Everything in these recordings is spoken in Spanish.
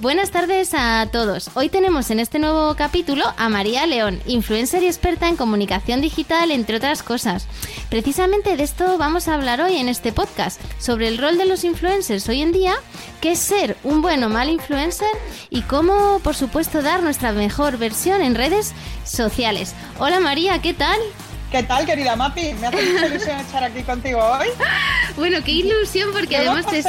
Buenas tardes a todos. Hoy tenemos en este nuevo capítulo a María León, influencer y experta en comunicación digital, entre otras cosas. Precisamente de esto vamos a hablar hoy en este podcast, sobre el rol de los influencers hoy en día, qué es ser un buen o mal influencer y cómo, por supuesto, dar nuestra mejor versión en redes sociales. Hola María, ¿qué tal? ¿Qué tal, querida Mapi? Me hace mucha ilusión estar aquí contigo hoy. Bueno, qué ilusión, porque además te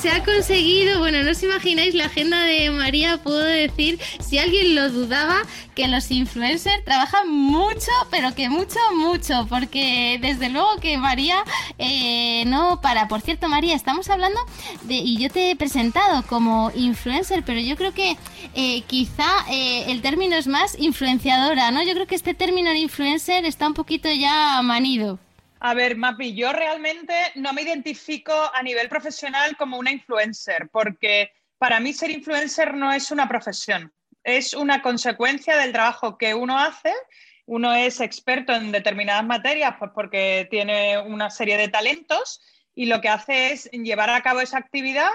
se ha conseguido, bueno, no os imagináis la agenda de María, puedo decir, si alguien lo dudaba, que los influencers trabajan mucho, pero que mucho, mucho, porque desde luego que María eh, no para. Por cierto, María, estamos hablando de, y yo te he presentado como influencer, pero yo creo que eh, quizá eh, el término es más influenciadora, ¿no? Yo creo que este término de influencer está un poquito ya manido. A ver, Mapi, yo realmente no me identifico a nivel profesional como una influencer, porque para mí ser influencer no es una profesión, es una consecuencia del trabajo que uno hace. Uno es experto en determinadas materias pues porque tiene una serie de talentos y lo que hace es llevar a cabo esa actividad,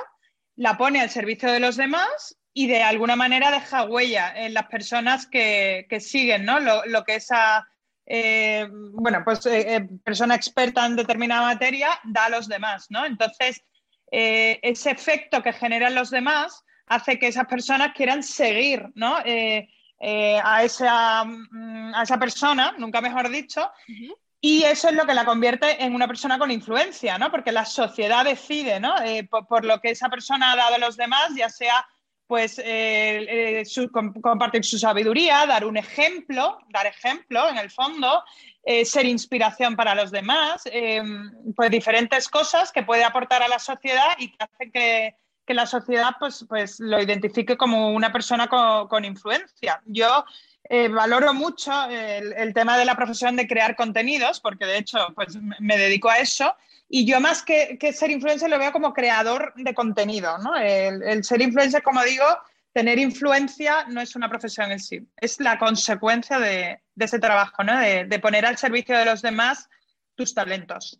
la pone al servicio de los demás y de alguna manera deja huella en las personas que, siguen ¿no? lo, lo que esa eh, bueno, pues eh, eh, persona experta en determinada materia da a los demás, ¿no? Entonces, ese efecto que generan los demás hace que esas personas quieran seguir, ¿no? a, esa, mm, a esa persona, nunca mejor dicho, y eso es lo que la convierte en una persona con influencia, ¿no? Porque la sociedad decide, ¿no? por, lo que esa persona ha dado a los demás, ya sea pues eh, eh, compartir su sabiduría, dar un ejemplo, dar ejemplo en el fondo, eh, ser inspiración para los demás, pues diferentes cosas que puede aportar a la sociedad y que hacen que, la sociedad pues, pues lo identifique como una persona con, influencia. Yo valoro mucho el, el, tema de la profesión de crear contenidos, porque de hecho pues, me dedico a eso y yo más que, ser influencer lo veo como creador de contenido, ¿no? El, ser influencer, como digo, tener influencia no es una profesión en sí, es la consecuencia de, ese trabajo, ¿no? de, poner al servicio de los demás tus talentos.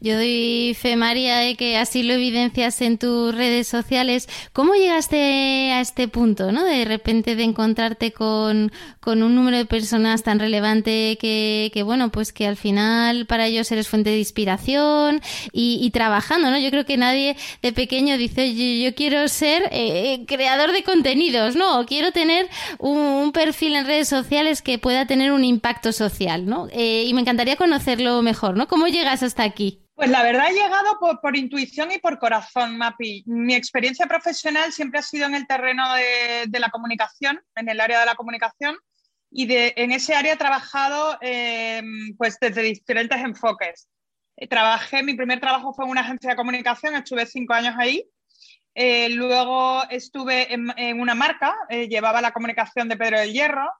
Yo doy fe, María, de que así lo evidencias en tus redes sociales. ¿Cómo llegaste a este punto, no? De repente de encontrarte con, un número de personas tan relevante que, bueno, pues que al final para ellos eres fuente de inspiración y, trabajando, ¿no? Yo creo que nadie de pequeño dice, yo, quiero ser eh, creador de contenidos, ¿no? Quiero tener un, perfil en redes sociales que pueda tener un impacto social, ¿no? Eh, y me encantaría conocerlo mejor, ¿no? ¿Cómo llegas hasta aquí? Pues la verdad he llegado por, intuición y por corazón, Mapi. Mi experiencia profesional siempre ha sido en el terreno de, la comunicación, en el área de la comunicación, y de, en ese área he trabajado em, pues desde diferentes enfoques. Eh, trabajé, mi primer trabajo fue en una agencia de comunicación, estuve cinco años ahí. Eh, luego estuve en, una marca, eh, llevaba la comunicación de Pedro del Hierro.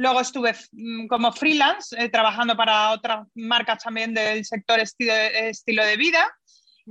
Luego estuve mm, como freelance eh, trabajando para otras marcas también del sector estilo, estilo de vida.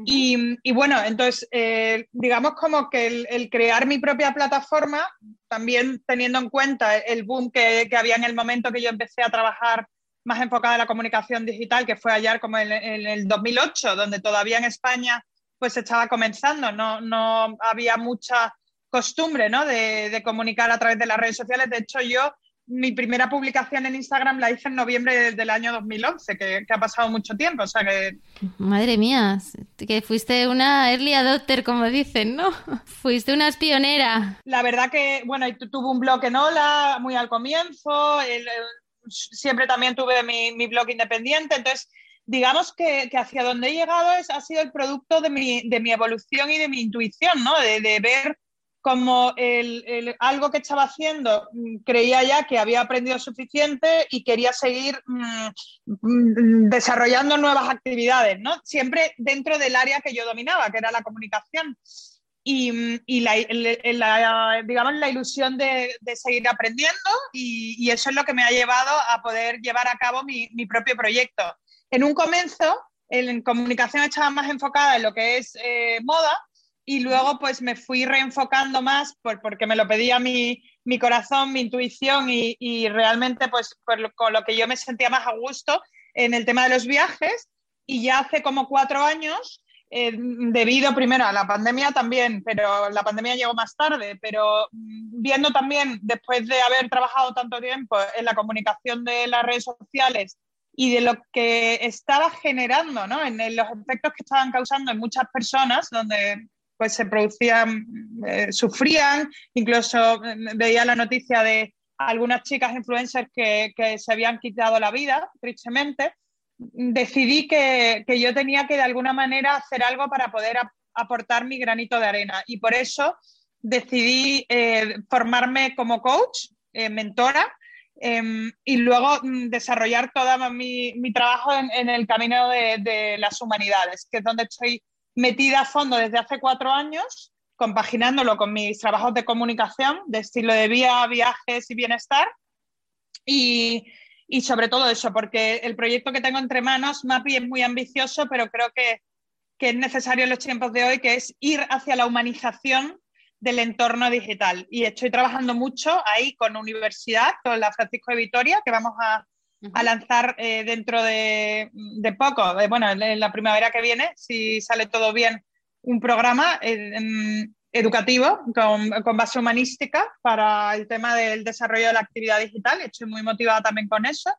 y, bueno, entonces, eh, digamos como que el, crear mi propia plataforma, también teniendo en cuenta el boom que, que, había en el momento que yo empecé a trabajar más enfocada en la comunicación digital, que fue ayer como en, el 2008, donde todavía en España pues estaba comenzando, no, no había mucha costumbre ¿no? de, de comunicar a través de las redes sociales. De hecho, yo mi primera publicación en Instagram la hice en noviembre del año 2011, que, ha pasado mucho tiempo. O sea que... Madre mía, que fuiste una early adopter, como dicen, ¿no? Fuiste una pionera. La verdad que, bueno, tuve un blog en Hola muy al comienzo, siempre también tuve mi, blog independiente, entonces digamos que, hacia donde he llegado es, ha sido el producto de mi, de mi evolución y de mi intuición, ¿no? De, de ver como el, algo que estaba haciendo mm, creía ya que había aprendido suficiente y quería seguir mm, mm, desarrollando nuevas actividades, ¿no? Siempre dentro del área que yo dominaba, que era la comunicación. y, la, digamos, la ilusión de, seguir aprendiendo y, eso es lo que me ha llevado a poder llevar a cabo mi, propio proyecto. En un comienzo, en comunicación estaba más enfocada en lo que es eh, moda y luego pues me fui reenfocando más porque me lo pedía mi, corazón, mi intuición y, realmente pues con lo que yo me sentía más a gusto en el tema de los viajes y ya hace como cuatro años eh, debido primero a la pandemia también, pero la pandemia llegó más tarde, pero mm, viendo también, después de haber trabajado tanto tiempo en la comunicación de las redes sociales y de lo que estaba generando, ¿no? en, los efectos que estaban causando en muchas personas, donde pues se producían, eh, sufrían, incluso mm, veía la noticia de algunas chicas influencers que, que se habían quitado la vida, tristemente, decidí que, yo tenía que de alguna manera hacer algo para poder aportar mi granito de arena. Y por eso decidí eh, formarme como coach, eh, mentora, em, y luego mm, desarrollar todo mi, trabajo en, el camino de, las humanidades, que es donde estoy metida a fondo desde hace cuatro años, compaginándolo con mis trabajos de comunicación, de estilo de vida, viajes y bienestar. Y, y sobre todo eso, porque el proyecto que tengo entre manos, MAPI, es muy ambicioso, pero creo que, que es necesario en los tiempos de hoy, que es ir hacia la humanización del entorno digital. Y estoy trabajando mucho ahí con universidad, con la Francisco de Vitoria, que vamos a, a lanzar eh, dentro de, de poco, bueno, en la primavera que viene, si sale todo bien, un programa educativo con, base humanística para el tema del desarrollo de la actividad digital. Estoy muy motivada también con eso.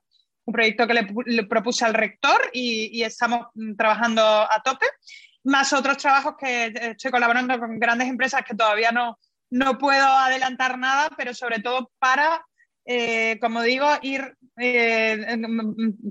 Un proyecto que le, propuse al rector y, estamos trabajando a tope. Más otros trabajos que estoy colaborando con grandes empresas que todavía no, no puedo adelantar nada, pero sobre todo para, eh, como digo, ir eh,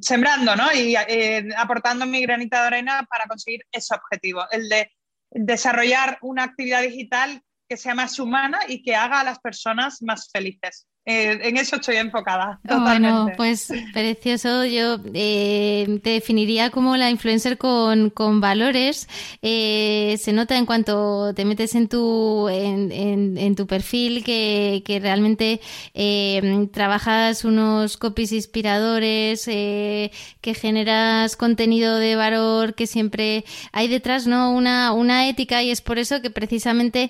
sembrando ¿no? y eh, aportando mi granita de arena para conseguir ese objetivo, el de desarrollar una actividad digital que sea más humana y que haga a las personas más felices. Eh, en eso estoy enfocada. Totalmente. Bueno, pues precioso. Yo eh, te definiría como la influencer con, valores. Eh, se nota en cuanto te metes en tu, en, tu perfil que, realmente trabajas unos copies inspiradores, que generas contenido de valor, que siempre hay detrás ¿no? una, una ética y es por eso que precisamente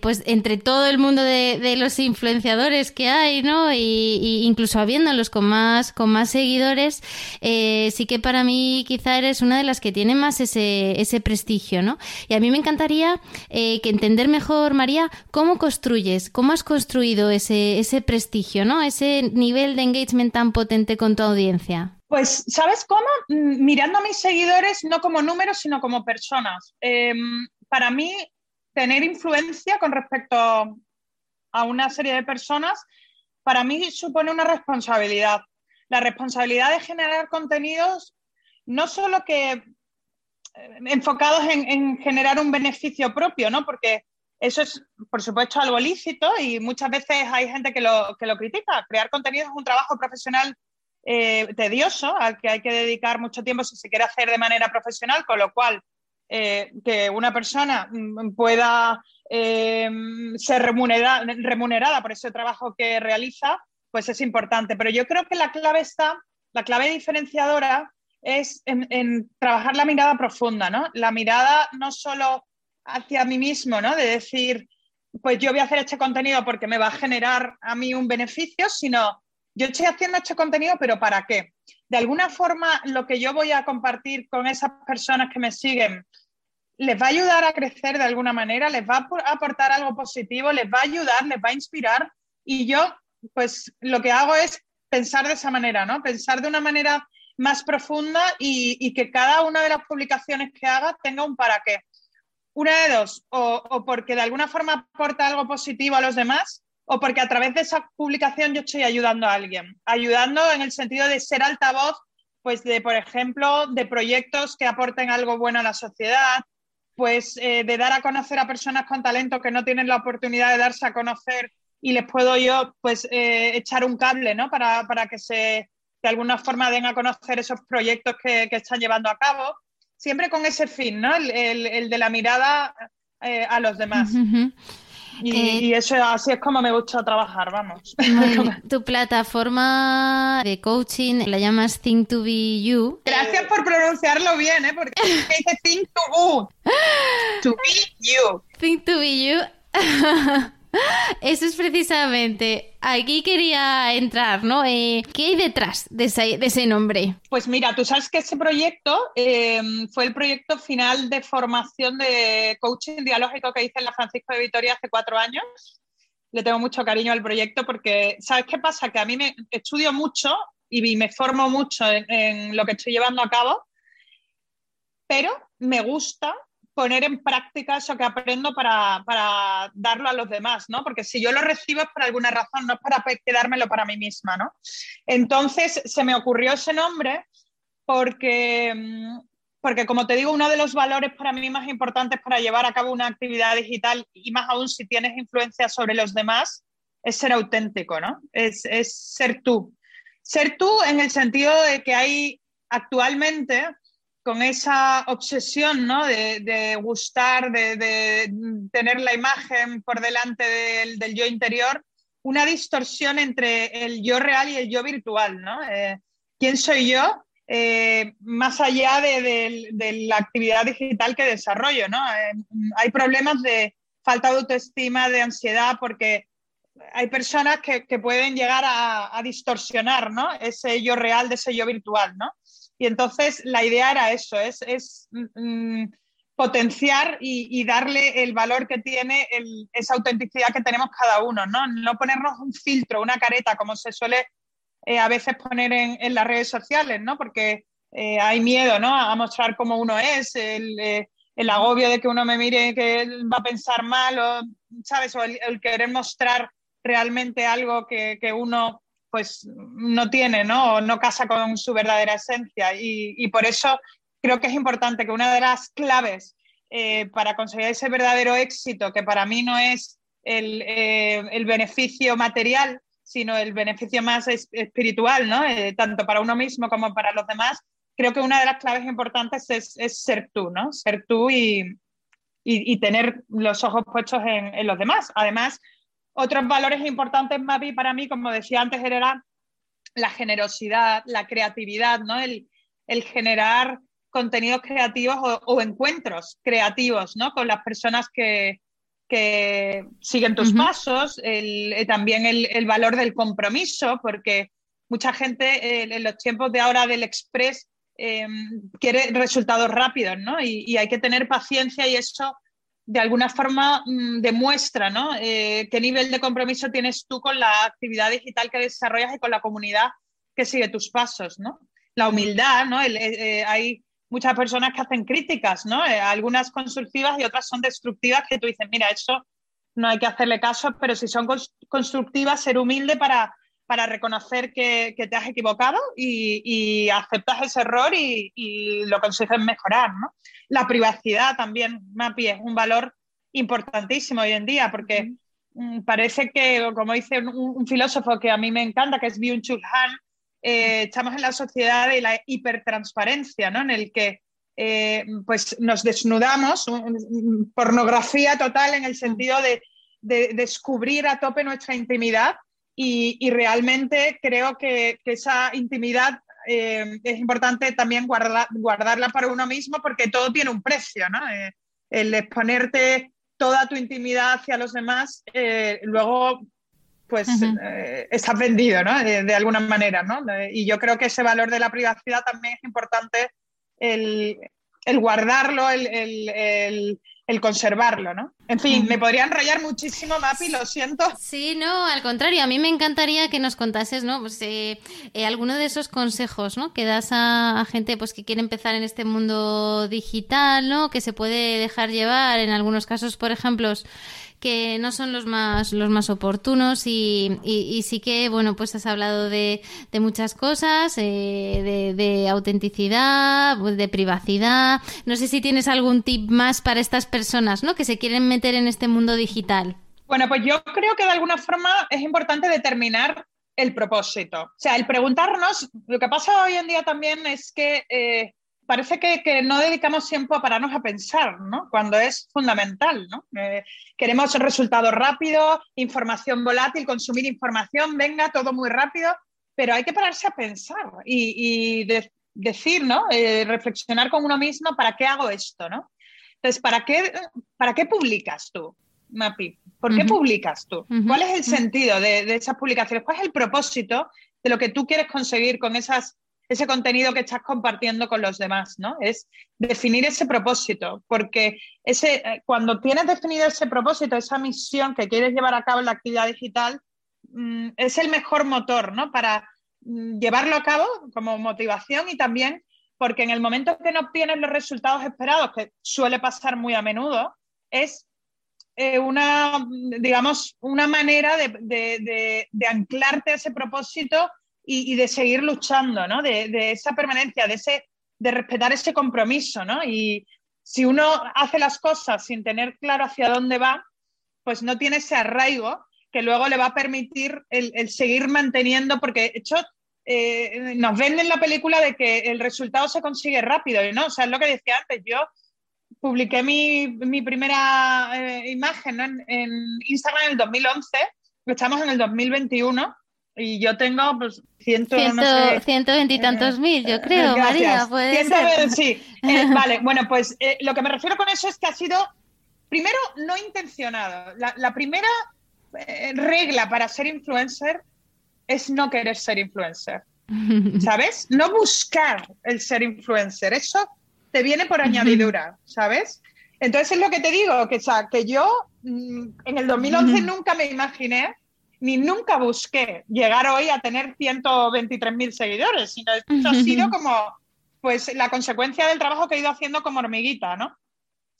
pues entre todo el mundo de, de los influenciadores que hay, ¿no? Y, incluso habiéndolos con más, con más seguidores, eh, sí que para mí quizá eres una de las que tiene más ese, ese prestigio, ¿no? Y a mí me encantaría eh, que entender mejor, María, cómo construyes, cómo has construido ese, ese prestigio, ¿no? Ese nivel de engagement tan potente con tu audiencia. Pues, ¿sabes cómo? Mm, mirando a mis seguidores no como números, sino como personas. Em, para mí, tener influencia con respecto a una serie de personas, para mí supone una responsabilidad. La responsabilidad de generar contenidos no solo que eh, enfocados en, generar un beneficio propio, ¿no? Porque eso es, por supuesto, algo lícito y muchas veces hay gente que lo, que lo critica. Crear contenido es un trabajo profesional eh, tedioso al que hay que dedicar mucho tiempo si se quiere hacer de manera profesional, con lo cual eh, que una persona mm, pueda eh, ser remunerada, por ese trabajo que realiza, pues es importante. Pero yo creo que la clave está, la clave diferenciadora es en, trabajar la mirada profunda, ¿no? La mirada no solo hacia mí mismo, ¿no? De decir, pues yo voy a hacer este contenido porque me va a generar a mí un beneficio, sino yo estoy haciendo este contenido, pero ¿para qué? De alguna forma, lo que yo voy a compartir con esas personas que me siguen les va a ayudar a crecer de alguna manera, les va a aportar algo positivo, les va a ayudar, les va a inspirar. Y yo, pues lo que hago es pensar de esa manera, ¿no? Pensar de una manera más profunda y, que cada una de las publicaciones que haga tenga un para qué. Una de dos, o, porque de alguna forma aporta algo positivo a los demás, o porque a través de esa publicación yo estoy ayudando a alguien, ayudando en el sentido de ser altavoz, pues de, por ejemplo, de proyectos que aporten algo bueno a la sociedad, pues eh, de dar a conocer a personas con talento que no tienen la oportunidad de darse a conocer y les puedo yo pues eh, echar un cable, ¿no? Para, que se de alguna forma den a conocer esos proyectos que, están llevando a cabo, siempre con ese fin, ¿no? El, de la mirada eh, a los demás. Y, eso así es como me gusta trabajar, vamos. tu plataforma de coaching la llamas Think to Be You. Gracias por pronunciarlo bien, ¿eh? porque dice Think to To Be You. Think to Be You. Eso es precisamente, aquí quería entrar, ¿no? Eh, ¿Qué hay detrás de ese, nombre? Pues mira, tú sabes que ese proyecto em, fue el proyecto final de formación de coaching dialógico que hice en la Francisco de Vitoria hace cuatro años. Le tengo mucho cariño al proyecto porque, ¿sabes qué pasa? Que a mí me estudio mucho y me formo mucho en lo que estoy llevando a cabo, pero me gusta poner en práctica eso que aprendo para, darlo a los demás, ¿no? Porque si yo lo recibo es por alguna razón, no es para quedármelo para mí misma, ¿no? Entonces se me ocurrió ese nombre porque, mm, porque, como te digo, uno de los valores para mí más importantes para llevar a cabo una actividad digital, y más aún si tienes influencia sobre los demás, es ser auténtico, ¿no? Es, es ser tú. Ser tú en el sentido de que hay actualmente con esa obsesión ¿no? de, gustar, de, tener la imagen por delante del, yo interior, una distorsión entre el yo real y el yo virtual. ¿no? Eh, ¿Quién soy yo? Eh, más allá de, la actividad digital que desarrollo. ¿no? Eh, hay problemas de falta de autoestima, de ansiedad, porque hay personas que, pueden llegar a, a, distorsionar ¿no? ese yo real de ese yo virtual. ¿no? Y entonces la idea era eso, es, mm, potenciar y, darle el valor que tiene esa autenticidad que tenemos cada uno, ¿no? No ponernos un filtro, una careta, como se suele eh, a veces poner en, las redes sociales, ¿no? Porque eh, hay miedo, ¿no? A mostrar cómo uno es, el, eh, agobio de que uno me mire que va a pensar mal, o, ¿sabes? O el, querer mostrar realmente algo que, que uno pues no tiene, ¿no? No casa con su verdadera esencia. Y, por eso creo que es importante que una de las claves eh, para conseguir ese verdadero éxito, que para mí no es el, eh, beneficio material, sino el beneficio más espiritual, ¿no? Eh, tanto para uno mismo como para los demás, creo que una de las claves importantes es, ser tú, ¿no? Ser tú y, tener los ojos puestos en, los demás. Además, otros valores importantes, Mavi, para mí, como decía antes, era la generosidad, la creatividad, ¿no? El, generar contenidos creativos o, encuentros creativos, ¿no? Con las personas que, siguen tus pasos, eh, también el, valor del compromiso, porque mucha gente eh, en los tiempos de ahora del express eh, quiere resultados rápidos, ¿no? y, hay que tener paciencia y eso de alguna forma mm, demuestra ¿no? Eh, qué nivel de compromiso tienes tú con la actividad digital que desarrollas y con la comunidad que sigue tus pasos. ¿no? La humildad, ¿no? Eh, eh, hay muchas personas que hacen críticas, ¿no? algunas constructivas y otras son destructivas, que tú dices, mira, eso no hay que hacerle caso, pero si son constructivas, ser humilde para, para reconocer que, te has equivocado y, aceptas ese error y, y, lo consigues mejorar. ¿no? La privacidad también, Mapi, es un valor importantísimo hoy en día porque mm, parece que, como dice un, filósofo que a mí me encanta, que es Byung-Chul Han, eh, estamos en la sociedad de la hipertransparencia, ¿no? en el que eh, pues nos desnudamos, pornografía total en el sentido de, descubrir a tope nuestra intimidad y, realmente creo que, que, esa intimidad eh, es importante también guardarla para uno mismo porque todo tiene un precio, ¿no? Eh, el exponerte toda tu intimidad hacia los demás, eh, luego pues estás vendido, ¿no? De, alguna manera, ¿no? y yo creo que ese valor de la privacidad también es importante el, guardarlo, el, el conservarlo, ¿no? En fin, me podría enrollar muchísimo, Mapi, lo siento. Sí, no, al contrario, a mí me encantaría que nos contases, ¿no? Pues, eh, eh, alguno de esos consejos, ¿no? Que das a, gente pues que quiere empezar en este mundo digital, ¿no? Que se puede dejar llevar en algunos casos, por ejemplo, que no son los más, los más oportunos y, y, sí que, bueno, pues has hablado de, de muchas cosas, eh, de, autenticidad, pues de privacidad. No sé si tienes algún tip más para estas personas, ¿no? Que se quieren meter en este mundo digital. Bueno, pues yo creo que de alguna forma es importante determinar el propósito. O sea, el preguntarnos, lo que pasa hoy en día también es que eh, parece que, no dedicamos tiempo a pararnos a pensar, ¿no? Cuando es fundamental, ¿no? Eh, queremos resultados rápidos, información volátil, consumir información, venga, todo muy rápido, pero hay que pararse a pensar y, decir, ¿no? Eh, reflexionar con uno mismo, ¿para qué hago esto, no? Entonces, ¿para qué, para qué publicas tú, Mapi? ¿Por qué publicas tú? ¿Cuál es el sentido de, de esas publicaciones? ¿Cuál es el propósito de lo que tú quieres conseguir con esas ese contenido que estás compartiendo con los demás, ¿no? Es definir ese propósito, porque ese, eh, cuando tienes definido ese propósito, esa misión que quieres llevar a cabo en la actividad digital, mm, es el mejor motor, ¿no? Para mm, llevarlo a cabo como motivación y también porque en el momento que no obtienes los resultados esperados, que suele pasar muy a menudo, es eh, una, digamos, una manera de, de anclarte a ese propósito y, de seguir luchando, ¿no? De, esa permanencia, de, ese, de respetar ese compromiso, ¿no? Y si uno hace las cosas sin tener claro hacia dónde va, pues no tiene ese arraigo que luego le va a permitir el, seguir manteniendo, porque de hecho eh, nos venden la película de que el resultado se consigue rápido, y no, o sea, es lo que decía antes, yo publiqué mi, primera eh, imagen en, en, Instagram en el 2011, estamos en el 2021, y yo tengo pues ciento, ciento veintitantos mil, yo creo, María. Puede Sí, eh, vale. Bueno, pues eh, lo que me refiero con eso es que ha sido, primero, no intencionado. La, primera eh, regla para ser influencer es no querer ser influencer. ¿Sabes? No buscar el ser influencer. Eso te viene por añadidura, ¿sabes? Entonces es lo que te digo, que, o que yo mm, en el 2011 nunca me imaginé ni nunca busqué llegar hoy a tener 123.000 seguidores, sino esto ha sido como pues la consecuencia del trabajo que he ido haciendo como hormiguita, ¿no?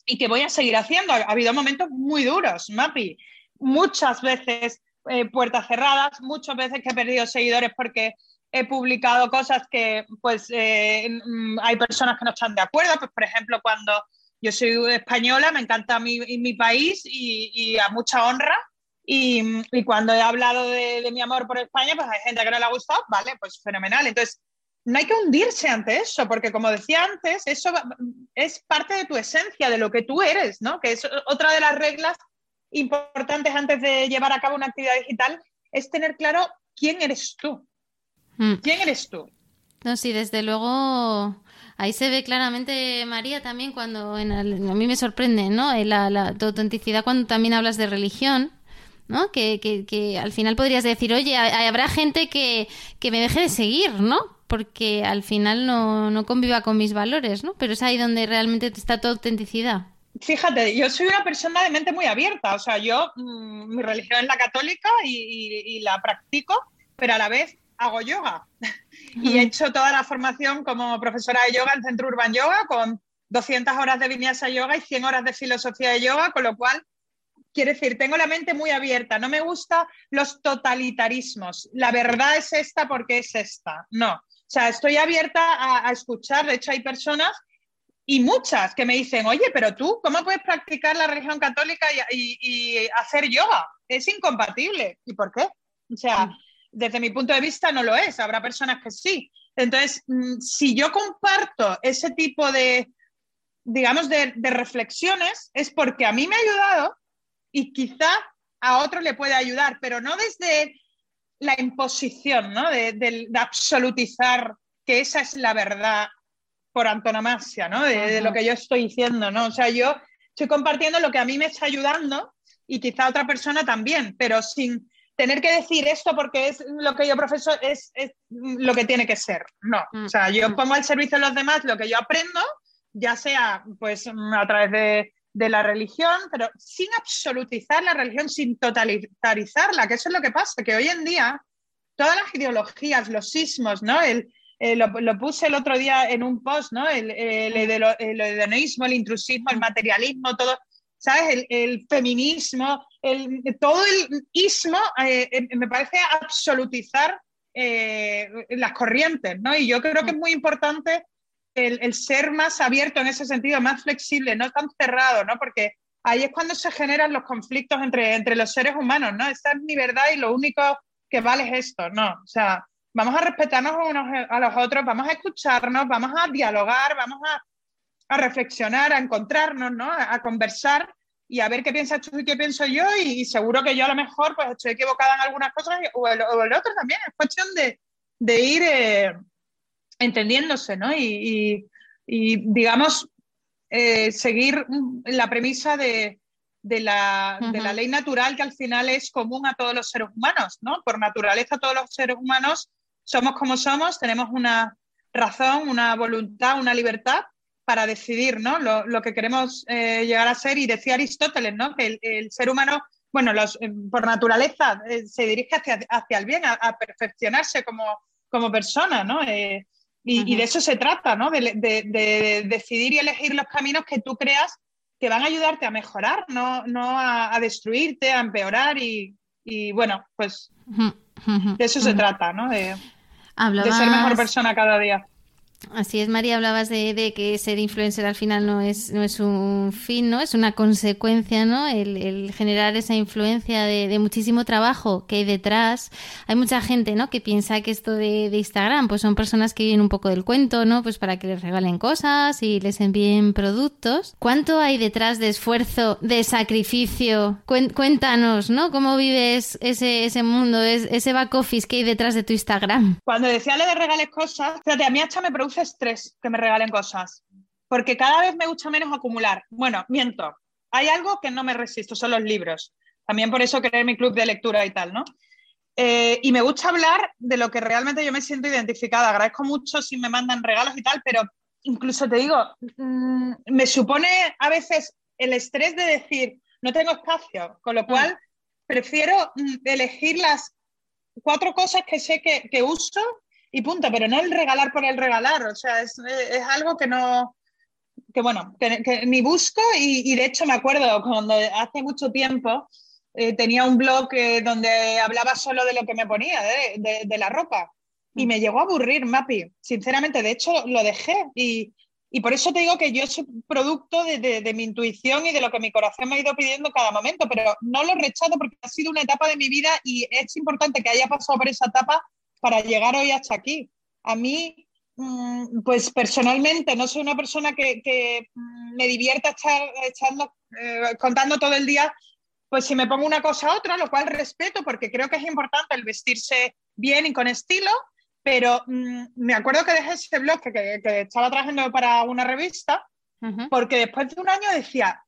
Y que voy a seguir haciendo. Ha habido momentos muy duros, Mapi. Muchas veces eh, puertas cerradas, muchas veces que he perdido seguidores porque he publicado cosas que pues eh, mm, hay personas que no están de acuerdo. Pues por ejemplo, cuando yo soy española, me encanta mi, mi país y, y a mucha honra, y, cuando he hablado de, mi amor por España, pues hay gente que no le ha gustado, vale, pues fenomenal. Entonces, no hay que hundirse ante eso, porque como decía antes, eso es parte de tu esencia, de lo que tú eres, ¿no? Que es otra de las reglas importantes antes de llevar a cabo una actividad digital, es tener claro quién eres tú. Hmm. ¿Quién eres tú? No, sí, desde luego ahí se ve claramente, María, también cuando a mí me sorprende, ¿no? La, la, tu autenticidad cuando también hablas de religión, ¿no? Que, que, al final podrías decir, oye, habrá gente que, me deje de seguir, ¿no? Porque al final no, conviva con mis valores, ¿no? Pero es ahí donde realmente está tu autenticidad. Fíjate, yo soy una persona de mente muy abierta, o sea, yo, mm, mi religión es la católica y, la practico, pero a la vez hago yoga. y he hecho toda la formación como profesora de yoga en Centro Urban Yoga, con 200 horas de vinyasa yoga y 100 horas de filosofía de yoga, con lo cual Quiero decir, tengo la mente muy abierta, no me gustan los totalitarismos. La verdad es esta porque es esta. No. O sea, estoy abierta a, escuchar. De hecho, hay personas y muchas que me dicen, oye, pero tú, ¿cómo puedes practicar la religión católica y, hacer yoga? Es incompatible. ¿Y por qué? O sea, mm. desde mi punto de vista no lo es. Habrá personas que sí. Entonces, mm, si yo comparto ese tipo de, digamos, de, de reflexiones, es porque a mí me ha ayudado y quizá a otro le puede ayudar, pero no desde la imposición, ¿no? De, absolutizar que esa es la verdad por antonomasia, ¿no? De, lo que yo estoy diciendo, ¿no? O sea, yo estoy compartiendo lo que a mí me está ayudando y quizá otra persona también, pero sin tener que decir esto porque es lo que yo profeso, es, lo que tiene que ser. No, o sea, yo mm. pongo al servicio de los demás lo que yo aprendo, ya sea pues a través de de la religión, pero sin absolutizar la religión, sin totalitarizarla, que eso es lo que pasa, que hoy en día todas las ideologías, los sismos, ¿no? El, eh, lo, puse el otro día en un post, ¿no? El, el, hedonismo, el intrusismo, el materialismo, todo, ¿sabes? El, feminismo, el, todo el ismo, eh, eh, me parece absolutizar las corrientes, ¿no? Y yo creo que es muy importante el, ser más abierto en ese sentido, más flexible, no tan cerrado, ¿no? Porque ahí es cuando se generan los conflictos entre, entre los seres humanos, ¿no? Esta es mi verdad y lo único que vale es esto, ¿no? O sea, vamos a respetarnos unos a los otros, vamos a escucharnos, vamos a dialogar, vamos a, reflexionar, a encontrarnos, ¿no? A, conversar y a ver qué piensas tú y qué pienso yo y, seguro que yo a lo mejor pues estoy equivocada en algunas cosas o el, otro también. Es cuestión de, ir eh, entendiéndose, ¿no? Y, digamos, eh, seguir la premisa de, la, de, la, ley natural que al final es común a todos los seres humanos, ¿no? Por naturaleza todos los seres humanos somos como somos, tenemos una razón, una voluntad, una libertad para decidir ¿no? lo, que queremos eh, llegar a ser. Y decía Aristóteles ¿no? que el, ser humano, bueno, los, eh, por naturaleza eh, se dirige hacia, hacia, el bien, a, perfeccionarse como, como persona. ¿no? Y, de eso se trata, ¿no? De, de, decidir y elegir los caminos que tú creas que van a ayudarte a mejorar, no, no a, destruirte, a empeorar. Y, y bueno, pues de eso se trata, ¿no? De, de ser mejor persona cada día. Así es, María, hablabas de, que ser influencer al final no es, no es un fin, ¿no? Es una consecuencia, ¿no? El, generar esa influencia de, muchísimo trabajo que hay detrás. Hay mucha gente, ¿no? Que piensa que esto de, Instagram, pues son personas que viven un poco del cuento, ¿no? Pues para que les regalen cosas y les envíen productos. ¿Cuánto hay detrás de esfuerzo, de sacrificio? Cuéntanos, ¿no? ¿Cómo vives ese, ese mundo, ese back office que hay detrás de tu Instagram? Cuando decía le de regales cosas, fíjate, a mí hasta me produce estrés que me regalen cosas, porque cada vez me gusta menos acumular. Bueno, miento, hay algo que no me resisto, son los libros. También por eso creé mi club de lectura y tal, ¿no? Eh, y me gusta hablar de lo que realmente yo me siento identificada. Agradezco mucho si me mandan regalos y tal, pero incluso te digo, mm, me supone a veces el estrés de decir, no tengo espacio, con lo mm. cual prefiero mm, elegir las cuatro cosas que sé que, que uso y punto, pero no el regalar por el regalar, o sea, es, es algo que no, que bueno, que, ni busco y, de hecho me acuerdo cuando hace mucho tiempo eh, tenía un blog eh, donde hablaba solo de lo que me ponía, de, de, la ropa, y me llegó a aburrir, Mapi, sinceramente, de hecho lo dejé y, y por eso te digo que yo soy producto de, de, mi intuición y de lo que mi corazón me ha ido pidiendo cada momento, pero no lo rechazo porque ha sido una etapa de mi vida y es importante que haya pasado por esa etapa para llegar hoy hasta aquí. A mí, mm, pues personalmente, no soy una persona que, mm, me divierta estar echando, eh, contando todo el día, pues si me pongo una cosa a otra, lo cual respeto porque creo que es importante el vestirse bien y con estilo, pero mm, me acuerdo que dejé ese blog que, estaba trabajando para una revista, porque después de un año decía,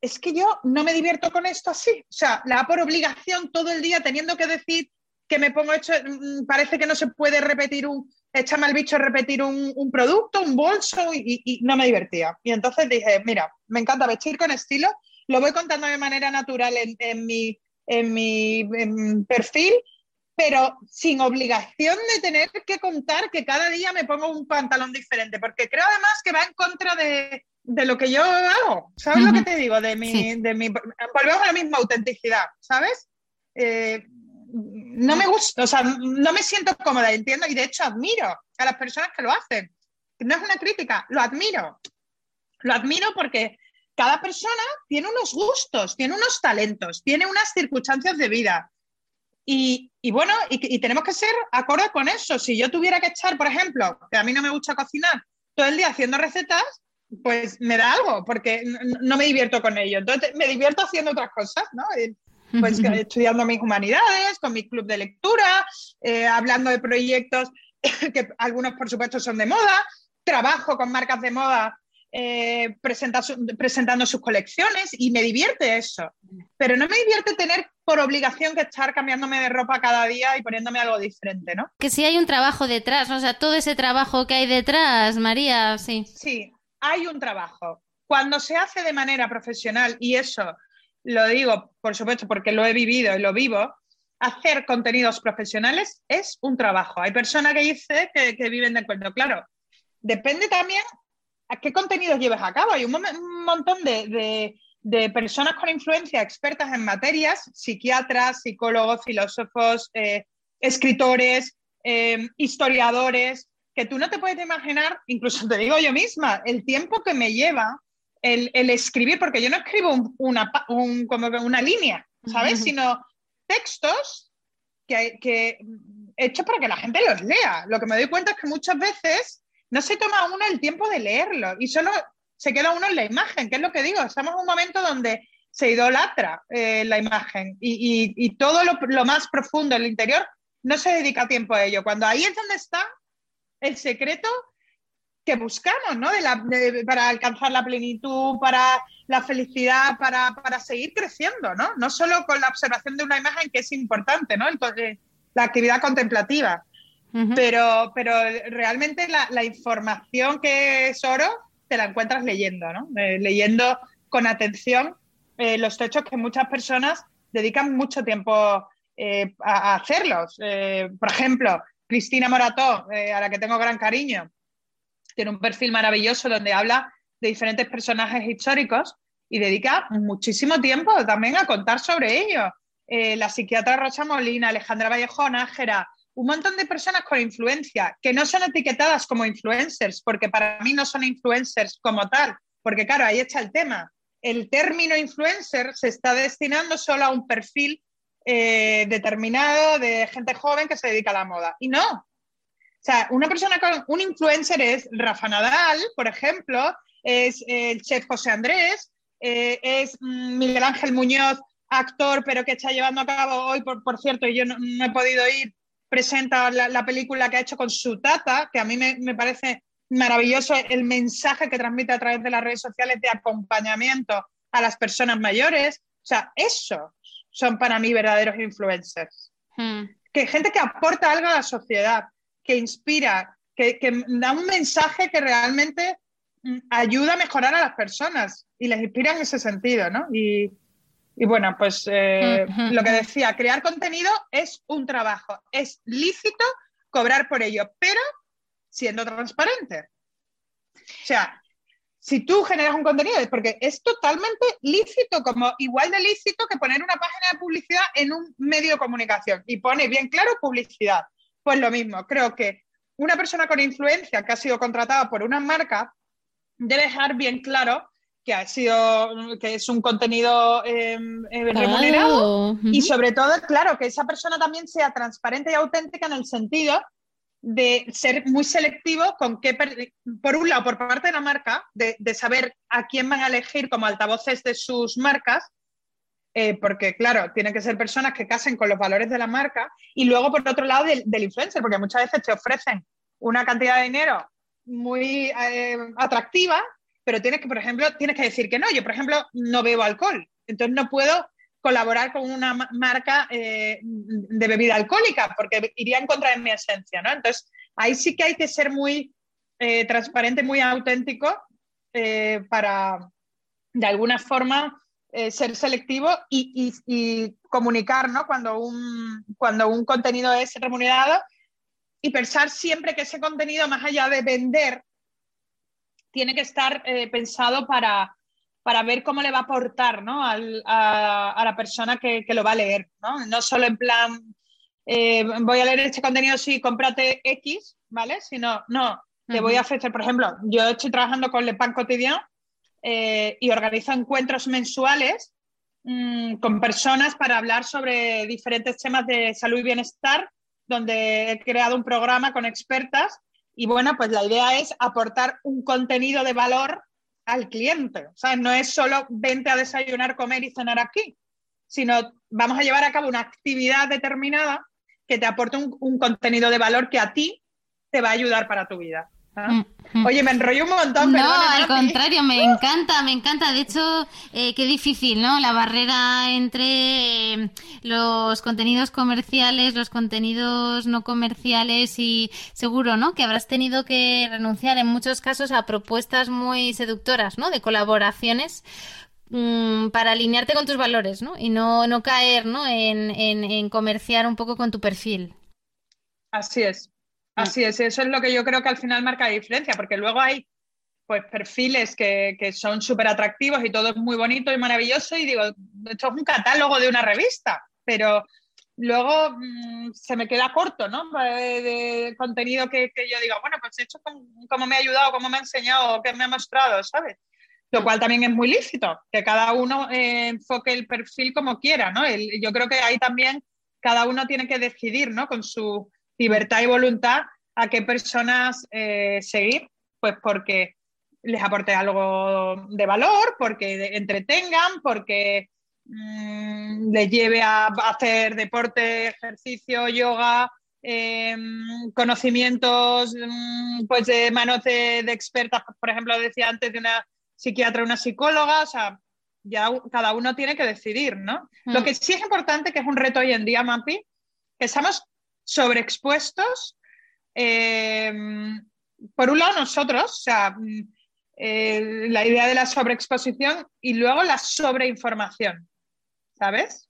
es que yo no me divierto con esto así. O sea, la por obligación todo el día teniendo que decir que me pongo hecho, mm, parece que no se puede repetir un, echarme al bicho repetir un, producto, un bolso y, no me divertía. Y entonces dije, mira, me encanta vestir con estilo, lo voy contando de manera natural en, mi, en mi perfil, pero sin obligación de tener que contar que cada día me pongo un pantalón diferente, porque creo además que va en contra de, lo que yo hago. ¿Sabes lo que te digo? De mi, de mi, volvemos a la misma autenticidad, ¿sabes? Eh, no me gusta, o sea, no me siento cómoda, entiendo, y de hecho admiro a las personas que lo hacen. No es una crítica, lo admiro. Lo admiro porque cada persona tiene unos gustos, tiene unos talentos, tiene unas circunstancias de vida. Y, bueno, y, tenemos que ser acorde con eso. Si yo tuviera que echar, por ejemplo, que a mí no me gusta cocinar todo el día haciendo recetas, pues me da algo, porque no, me divierto con ello. Entonces me divierto haciendo otras cosas, ¿no? Pues estudiando mis humanidades, con mi club de lectura, eh, hablando de proyectos que algunos por supuesto son de moda, trabajo con marcas de moda eh, presentando sus colecciones y me divierte eso. Pero no me divierte tener por obligación que estar cambiándome de ropa cada día y poniéndome algo diferente, ¿no? Que si hay un trabajo detrás, o sea, todo ese trabajo que hay detrás, María, sí. Sí, hay un trabajo. Cuando se hace de manera profesional y eso lo digo, por supuesto, porque lo he vivido y lo vivo, hacer contenidos profesionales es un trabajo. Hay personas que dicen que, viven de acuerdo. Claro, depende también a qué contenidos lleves a cabo. Hay un, montón de, personas con influencia, expertas en materias, psiquiatras, psicólogos, filósofos, eh, escritores, eh, historiadores, que tú no te puedes imaginar, incluso te digo yo misma, el tiempo que me lleva el, escribir, porque yo no escribo una, como una línea, ¿sabes? Sino textos que, que hecho para que la gente los lea. Lo que me doy cuenta es que muchas veces no se toma uno el tiempo de leerlo y solo se queda uno en la imagen, que es lo que digo, estamos en un momento donde se idolatra eh, la imagen y, todo lo, más profundo, el interior, no se dedica tiempo a ello. Cuando ahí es donde está el secreto que buscamos, ¿no? para alcanzar la plenitud, para la felicidad, para, seguir creciendo, ¿no? No solo con la observación de una imagen que es importante, ¿no? Entonces, la actividad contemplativa. pero, pero realmente la, información que es oro te la encuentras leyendo, ¿no? Eh, leyendo con atención eh, los textos que muchas personas dedican mucho tiempo eh, a, hacerlos. por ejemplo, Cristina Morató, a la que tengo gran cariño, tiene un perfil maravilloso donde habla de diferentes personajes históricos y dedica muchísimo tiempo también a contar sobre ellos. Eh, la psiquiatra Rocha Molina, Alejandra Vallejo Nájera, un montón de personas con influencia que no son etiquetadas como influencers, porque para mí no son influencers como tal, porque claro, ahí está el tema. El término influencer se está destinando solo a un perfil eh, determinado de gente joven que se dedica a la moda. Y no. O sea, una persona con un influencer es Rafa Nadal, por ejemplo, es el chef José Andrés, eh, es mm, Miguel Ángel Muñoz, actor, pero que está llevando a cabo hoy, por, cierto, y yo no, he podido ir, presenta la, película que ha hecho con su tata, que a mí me, parece maravilloso el mensaje que transmite a través de las redes sociales de acompañamiento a las personas mayores. O sea, eso son para mí verdaderos influencers. Hmm. Que gente que aporta algo a la sociedad, que inspira, que, que, da un mensaje que realmente mm, ayuda a mejorar a las personas y les inspira en ese sentido, ¿no? Y, y bueno, pues eh, lo que decía, crear contenido es un trabajo, es lícito cobrar por ello, pero siendo transparente. O sea, si tú generas un contenido es porque es totalmente lícito, como igual de lícito que poner una página de publicidad en un medio de comunicación y pone bien claro publicidad. Pues lo mismo, creo que una persona con influencia que ha sido contratada por una marca debe dejar bien claro que ha sido, que es un contenido em, eh, remunerado y sobre todo, claro, que esa persona también sea transparente y auténtica en el sentido de ser muy selectivo con qué, por un lado, por parte de la marca, de, saber a quién van a elegir como altavoces de sus marcas, eh, porque claro, tienen que ser personas que casen con los valores de la marca, y luego por otro lado del, influencer, porque muchas veces te ofrecen una cantidad de dinero muy eh, atractiva pero tienes que, por ejemplo, tienes que decir que no. Yo, por ejemplo, no bebo alcohol, entonces no puedo colaborar con una marca eh, de bebida alcohólica porque iría en contra de mi esencia, ¿no? Entonces, ahí sí que hay que ser muy transparente, muy auténtico para, de alguna forma, ser selectivo y, y, comunicar, ¿no? Cuando un, cuando un contenido es remunerado y pensar siempre que ese contenido, más allá de vender tiene que estar eh, pensado para, para ver cómo le va a aportar ¿no? a, la persona que, lo va a leer. No, no solo en plan, eh, voy a leer este contenido, sí, cómprate X, ¿vale? Sino, no, te voy a ofrecer, por ejemplo, yo estoy trabajando con Le Pan Cotidiano eh, y organizo encuentros mensuales mm, con personas para hablar sobre diferentes temas de salud y bienestar, donde he creado un programa con expertas y bueno, pues la idea es aportar un contenido de valor al cliente. O sea, no es solo vente a desayunar, comer y cenar aquí, sino vamos a llevar a cabo una actividad determinada que te aporte un, contenido de valor que a ti te va a ayudar para tu vida. Mm, mm. Oye, me enrollo un montón. No, al contrario, me encanta, me encanta. De hecho, eh, qué difícil, ¿no? La barrera entre eh, los contenidos comerciales, los contenidos no comerciales y seguro, ¿no? Que habrás tenido que renunciar en muchos casos a propuestas muy seductoras, ¿no? De colaboraciones mm, para alinearte con tus valores, ¿no? Y no, no caer, ¿no? En, en, en comerciar un poco con tu perfil. Así es, Así es, eso es lo que yo creo que al final marca la diferencia, porque luego hay pues perfiles que, son súper atractivos y todo es muy bonito y maravilloso y digo, esto es un catálogo de una revista, pero luego mm, se me queda corto, ¿no? De, contenido que, yo digo, bueno, pues esto cómo me ha ayudado, cómo me ha enseñado, qué me ha mostrado, ¿sabes? Lo cual también es muy lícito, que cada uno eh, enfoque el perfil como quiera, ¿no? yo creo que ahí también cada uno tiene que decidir, ¿no? Con su libertad y voluntad a qué personas eh, seguir, pues porque les aporte algo de valor, porque entretengan, porque mm, les lleve a hacer deporte, ejercicio, yoga, em, conocimientos mm, pues de manos de, expertas, por ejemplo, decía antes de una psiquiatra, una psicóloga, o sea, ya cada uno tiene que decidir, ¿no? Lo mm. que sí es importante, que es un reto hoy en día, Mapi, que estamos sobreexpuestos. Em, por un lado, nosotros, o sea, eh, la idea de la sobreexposición y luego la sobreinformación, ¿sabes?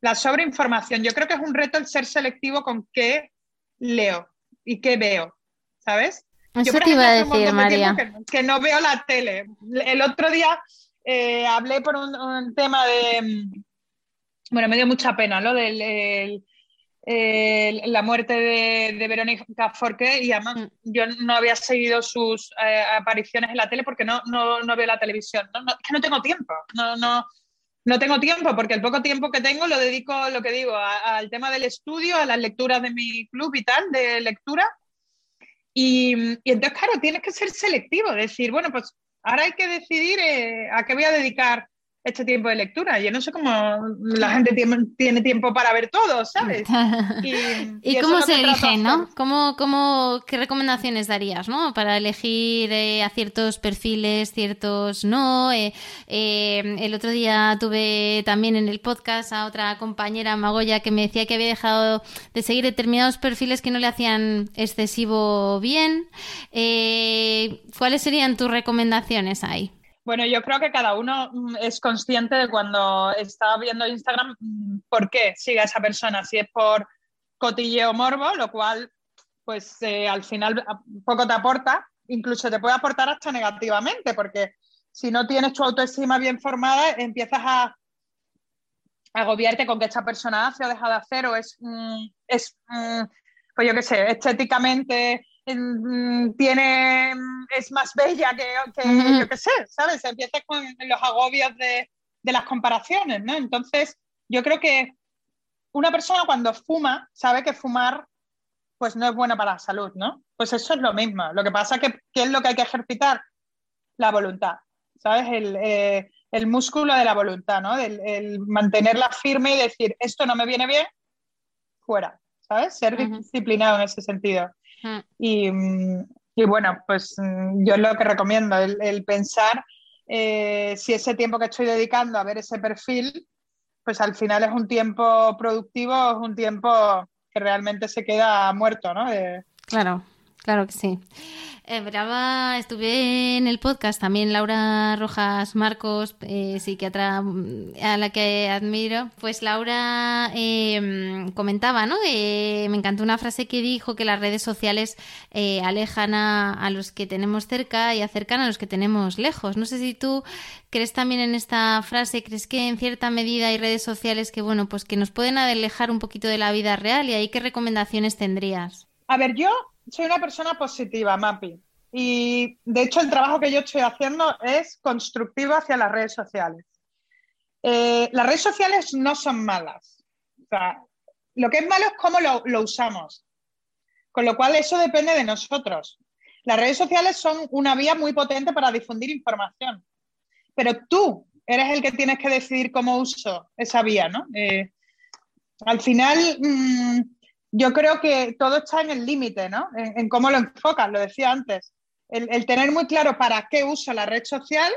La sobreinformación. Yo creo que es un reto el ser selectivo con qué leo y qué veo, ¿sabes? Eso te iba a decir, María. Que, no veo la tele. El otro día eh, hablé por un, tema de... Bueno, me dio mucha pena, ¿no? Del la muerte de, Verónica Forqué y además mm. yo no había seguido sus eh, apariciones en la tele porque no, no, no veo la televisión. No, es que no tengo tiempo, no, no, no tengo tiempo porque el poco tiempo que tengo lo dedico, lo que digo, al tema del estudio, a las lecturas de mi club y tal, de lectura. Y, y entonces, claro, tienes que ser selectivo, decir, bueno, pues ahora hay que decidir eh, a qué voy a dedicar este tiempo de lectura. Yo no sé cómo la gente tiene, tiempo para ver todo, ¿sabes? ¿Y, cómo se eligen, no? ¿Cómo, cómo, ¿Qué recomendaciones darías, no? Para elegir eh, a ciertos perfiles, ciertos no. Eh, eh, el otro día tuve también en el podcast a otra compañera, Magoya, que me decía que había dejado de seguir determinados perfiles que no le hacían excesivo bien. ¿Cuáles serían tus recomendaciones ahí? Bueno, yo creo que cada uno mm, es consciente de cuando está viendo Instagram mm, por qué sigue a esa persona. Si es por cotilleo morbo, lo cual, pues eh, al final poco te aporta, incluso te puede aportar hasta negativamente, porque si no tienes tu autoestima bien formada, empiezas a agobiarte con que esta persona hace o deja de hacer, o es, mm, es pues yo qué sé, estéticamente tiene, es más bella que, yo qué sé, ¿sabes? Empieza con los agobios de, las comparaciones, ¿no? Entonces, yo creo que una persona cuando fuma sabe que fumar pues no es bueno para la salud, ¿no? Pues eso es lo mismo. Lo que pasa es que ¿qué es lo que hay que ejercitar? La voluntad, ¿sabes? El, eh, músculo de la voluntad, ¿no? El, mantenerla firme y decir, esto no me viene bien, fuera, ¿sabes? Ser disciplinado en ese sentido. Y, bueno, pues mm, yo lo que recomiendo, el, pensar eh, si ese tiempo que estoy dedicando a ver ese perfil, pues al final es un tiempo productivo, es un tiempo que realmente se queda muerto, ¿no? Claro, claro que sí. Eh, brava, estuve en el podcast también Laura Rojas Marcos, eh, psiquiatra mm, a la que admiro. Pues Laura em, comentaba, ¿no? me encantó una frase que dijo que las redes sociales eh, alejan a, los que tenemos cerca y acercan a los que tenemos lejos. No sé si tú crees también en esta frase, crees que en cierta medida hay redes sociales que, bueno, pues que nos pueden alejar un poquito de la vida real y ahí qué recomendaciones tendrías. A ver, yo soy una persona positiva, Mapi. Y de hecho el trabajo que yo estoy haciendo es constructivo hacia las redes sociales. Eh, las redes sociales no son malas. Lo que es malo es cómo lo, lo usamos. Con lo cual eso depende de nosotros. Las redes sociales son una vía muy potente para difundir información. Pero tú eres el que tienes que decidir cómo uso esa vía, ¿no? Eh, al final, mm, yo creo que todo está en el límite, ¿no? En, cómo lo enfocas, lo decía antes. El, tener muy claro para qué uso la red social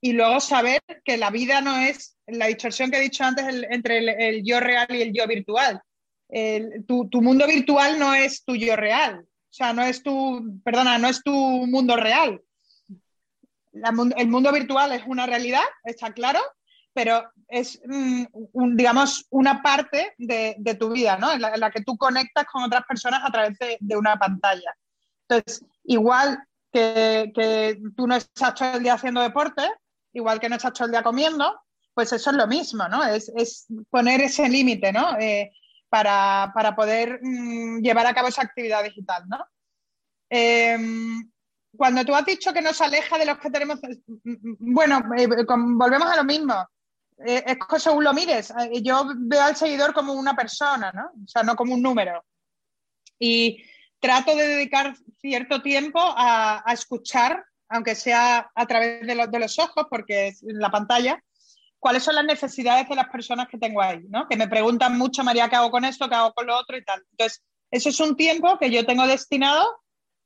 y luego saber que la vida no es la distorsión que he dicho antes entre el, yo real y el yo virtual. tu, tu, mundo virtual no es tu yo real. O sea, no es tu, perdona, no es tu mundo real. el mundo virtual es una realidad, está claro, pero es, mm, digamos, una parte de, tu vida, ¿no? En la, que tú conectas con otras personas a través de, una pantalla. Entonces, igual que, tú no estás todo el día haciendo deporte, igual que no estás todo el día comiendo, pues eso es lo mismo, ¿no? Es, poner ese límite, ¿no? Eh, para, poder mm, llevar a cabo esa actividad digital, ¿no? Em, cuando tú has dicho que nos aleja de los que tenemos, mm, bueno, eh, volvemos a lo mismo es que según lo mires. Eh, yo veo al seguidor como una persona, ¿no? O sea, no como un número. Y trato de dedicar cierto tiempo a, escuchar, aunque sea a través de, de los ojos, porque es en la pantalla, cuáles son las necesidades de las personas que tengo ahí, ¿no? Que me preguntan mucho, María, ¿qué hago con esto? ¿Qué hago con lo otro? Y tal. Entonces, eso es un tiempo que yo tengo destinado,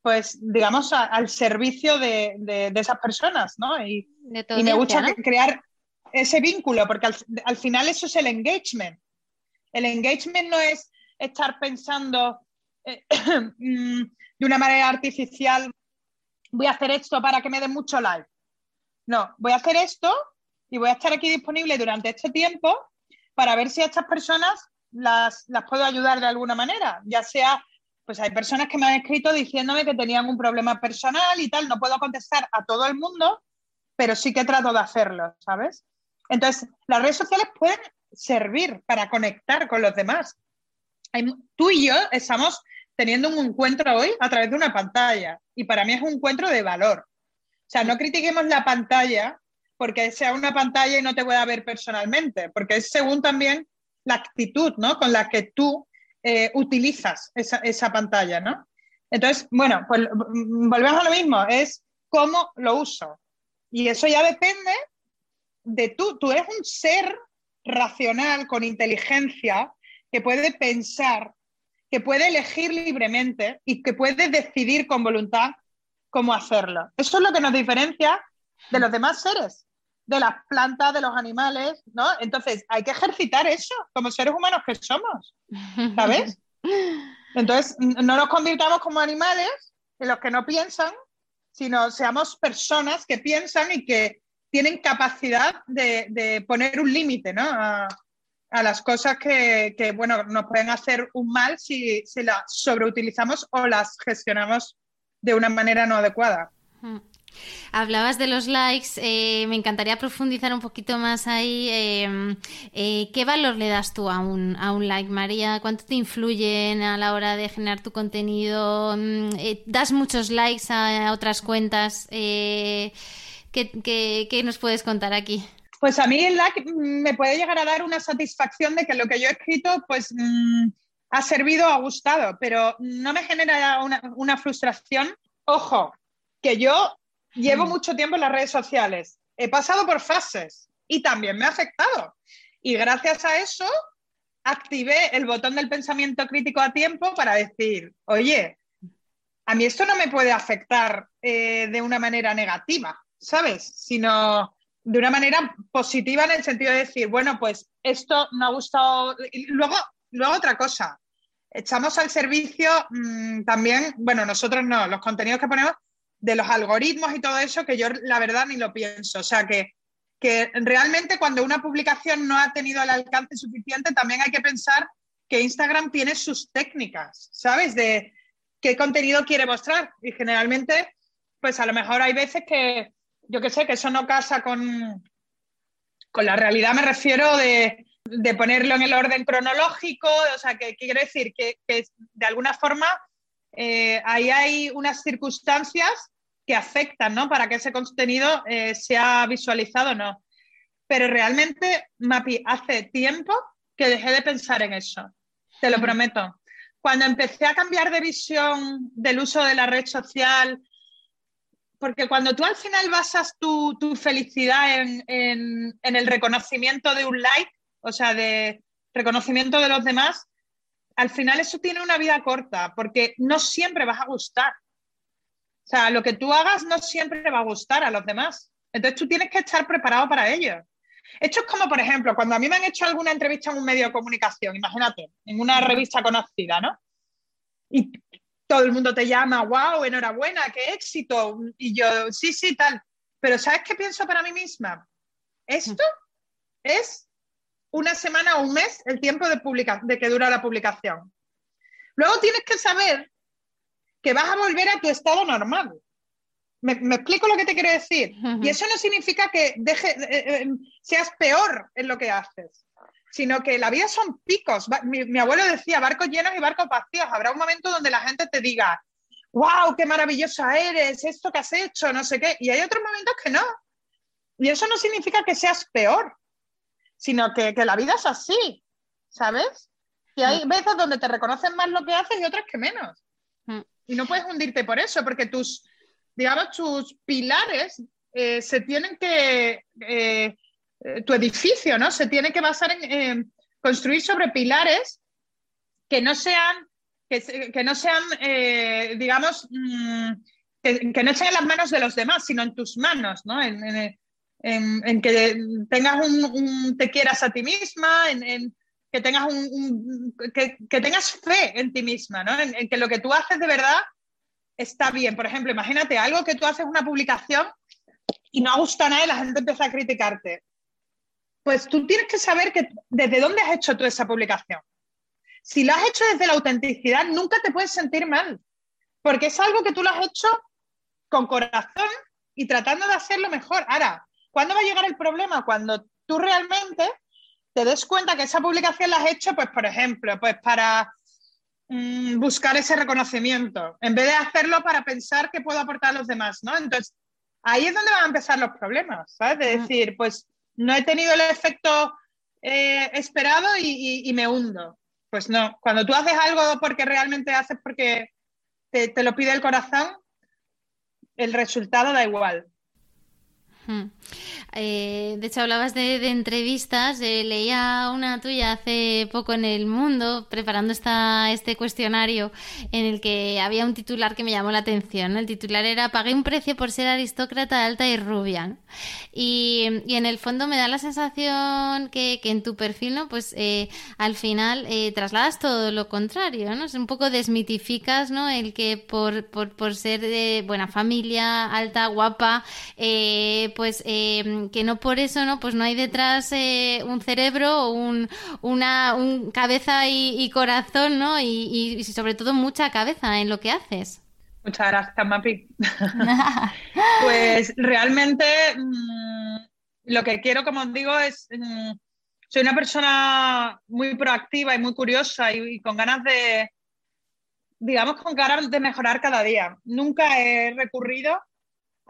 pues, digamos, al servicio de, esas personas, ¿no? Y, me gusta crear ese vínculo, porque al, final eso es el engagement. El engagement no es estar pensando eh, mm, de una manera artificial, voy a hacer esto para que me den mucho like. No, voy a hacer esto y voy a estar aquí disponible durante este tiempo para ver si a estas personas las, puedo ayudar de alguna manera, ya sea, pues hay personas que me han escrito diciéndome que tenían un problema personal y tal, no puedo contestar a todo el mundo, pero sí que trato de hacerlo, ¿sabes? Entonces, las redes sociales pueden servir para conectar con los demás. Tú y yo estamos teniendo un encuentro hoy a través de una pantalla y para mí es un encuentro de valor. O sea, no critiquemos la pantalla porque sea una pantalla y no te voy a ver personalmente, porque es según también la actitud ¿no? con la que tú eh, utilizas esa, pantalla. ¿no? Entonces, bueno, pues volvemos a lo mismo, es cómo lo uso. Y eso ya depende de tú. Tú eres un ser racional, con inteligencia, que puede pensar, que puede elegir libremente y que puede decidir con voluntad cómo hacerlo. Eso es lo que nos diferencia de los demás seres de las plantas, de los animales, ¿no? Entonces, hay que ejercitar eso como seres humanos que somos, ¿sabes? Entonces, no nos convirtamos como animales en los que no piensan, sino seamos personas que piensan y que tienen capacidad de, poner un límite, ¿no? A, las cosas que, bueno, nos pueden hacer un mal si, si las sobreutilizamos o las gestionamos de una manera no adecuada. Hablabas de los likes, eh, me encantaría profundizar un poquito más ahí. Em, eh, ¿Qué valor le das tú a un, a un like, María? ¿Cuánto te influyen a la hora de generar tu contenido? Mm, eh, ¿Das muchos likes a, otras cuentas? ¿Qué, nos puedes contar aquí? Pues a mí like me puede llegar a dar una satisfacción de que lo que yo he escrito, pues mm, ha servido, ha gustado, pero no me genera una, una frustración. Ojo, que yo Llevo mm. mucho tiempo en las redes sociales. He pasado por fases y también me ha afectado. Y gracias a eso activé el botón del pensamiento crítico a tiempo para decir, oye, a mí esto no me puede afectar eh, de una manera negativa, ¿sabes? Sino de una manera positiva en el sentido de decir, bueno, pues esto no ha gustado. Luego, luego otra cosa, echamos al servicio mm, también, bueno, nosotros no, los contenidos que ponemos de los algoritmos y todo eso, que yo la verdad ni lo pienso. O sea, que, que realmente cuando una publicación no ha tenido el alcance suficiente, también hay que pensar que Instagram tiene sus técnicas, ¿sabes? De qué contenido quiere mostrar. Y generalmente, pues a lo mejor hay veces que, yo qué sé, que eso no casa con, con la realidad, me refiero de, ponerlo en el orden cronológico, o sea, que, quiero decir que, de alguna forma eh, ahí hay unas circunstancias que afectan, ¿no? Para que ese contenido eh, sea visualizado o no. Pero realmente, Mapi, hace tiempo que dejé de pensar en eso, te lo prometo. Cuando empecé a cambiar de visión del uso de la red social, porque cuando tú al final basas tu, felicidad en, en el reconocimiento de un like, o sea, de reconocimiento de los demás, al final eso tiene una vida corta, porque no siempre vas a gustar. O sea, lo que tú hagas no siempre va a gustar a los demás. Entonces tú tienes que estar preparado para ello. Esto es como, por ejemplo, cuando a mí me han hecho alguna entrevista en un medio de comunicación, imagínate, en una revista conocida, ¿no? Y todo el mundo te llama, wow, enhorabuena, qué éxito. Y yo, sí, sí, tal. Pero ¿sabes qué pienso para mí misma? Esto es una semana o un mes el tiempo de, de que dura la publicación. Luego tienes que saber que vas a volver a tu estado normal. ¿Me, explico lo que te quiero decir? Y eso no significa que deje, eh, eh, seas peor en lo que haces, sino que la vida son picos. Mi, abuelo decía, barcos llenos y barcos vacíos. Habrá un momento donde la gente te diga, wow, qué maravillosa eres, esto que has hecho, no sé qué. Y hay otros momentos que no. Y eso no significa que seas peor. sino que, la vida es así, ¿sabes? Que hay mm. veces donde te reconocen más lo que haces y otras que menos. Mm. Y no puedes hundirte por eso, porque tus, digamos, tus pilares eh, se tienen que, eh, eh, tu edificio, ¿no? Se tiene que basar en construir sobre pilares que no sean, que, no sean, digamos, mm, que, no estén en las manos de los demás, sino en tus manos, ¿no? En, que tengas un, te quieras a ti misma, en, que tengas un, que, tengas fe en ti misma, ¿no? En, que lo que tú haces de verdad está bien. Por ejemplo, imagínate algo que tú haces una publicación y no gusta a nadie, la gente empieza a criticarte. Pues tú tienes que saber que desde dónde has hecho tú esa publicación. Si lo has hecho desde la autenticidad, nunca te puedes sentir mal, porque es algo que tú lo has hecho con corazón y tratando de hacerlo mejor. Ahora, ¿cuándo va a llegar el problema? Cuando tú realmente te des cuenta que esa publicación la has hecho, pues, por ejemplo, pues para mm, buscar ese reconocimiento, en vez de hacerlo para pensar que puedo aportar a los demás, ¿no? Entonces, ahí es donde van a empezar los problemas, ¿sabes? De decir, pues no he tenido el efecto eh, esperado y, me hundo. Pues no, cuando tú haces algo porque realmente haces porque te lo pide el corazón, el resultado da igual. Eh, de hecho, hablabas de, entrevistas. Eh, leía una tuya hace poco en El Mundo, preparando esta, este cuestionario, en el que había un titular que me llamó la atención. El titular era Pagué un precio por ser aristócrata alta y rubia. Y, en el fondo me da la sensación que, en tu perfil, ¿no? Pues eh, al final trasladas todo lo contrario, ¿no? Es un poco desmitificas, ¿no? El que por, por, por ser de buena familia, alta, guapa, pues eh, que no por eso, ¿no? Pues no hay detrás eh, un cerebro o un, una cabeza y, corazón, ¿no? Y, sobre todo mucha cabeza en lo que haces. Muchas gracias, Mapi. pues realmente mm, lo que quiero, como os digo, es... Mm, soy una persona muy proactiva y muy curiosa y con ganas de, digamos, con ganas de mejorar cada día. Nunca he recurrido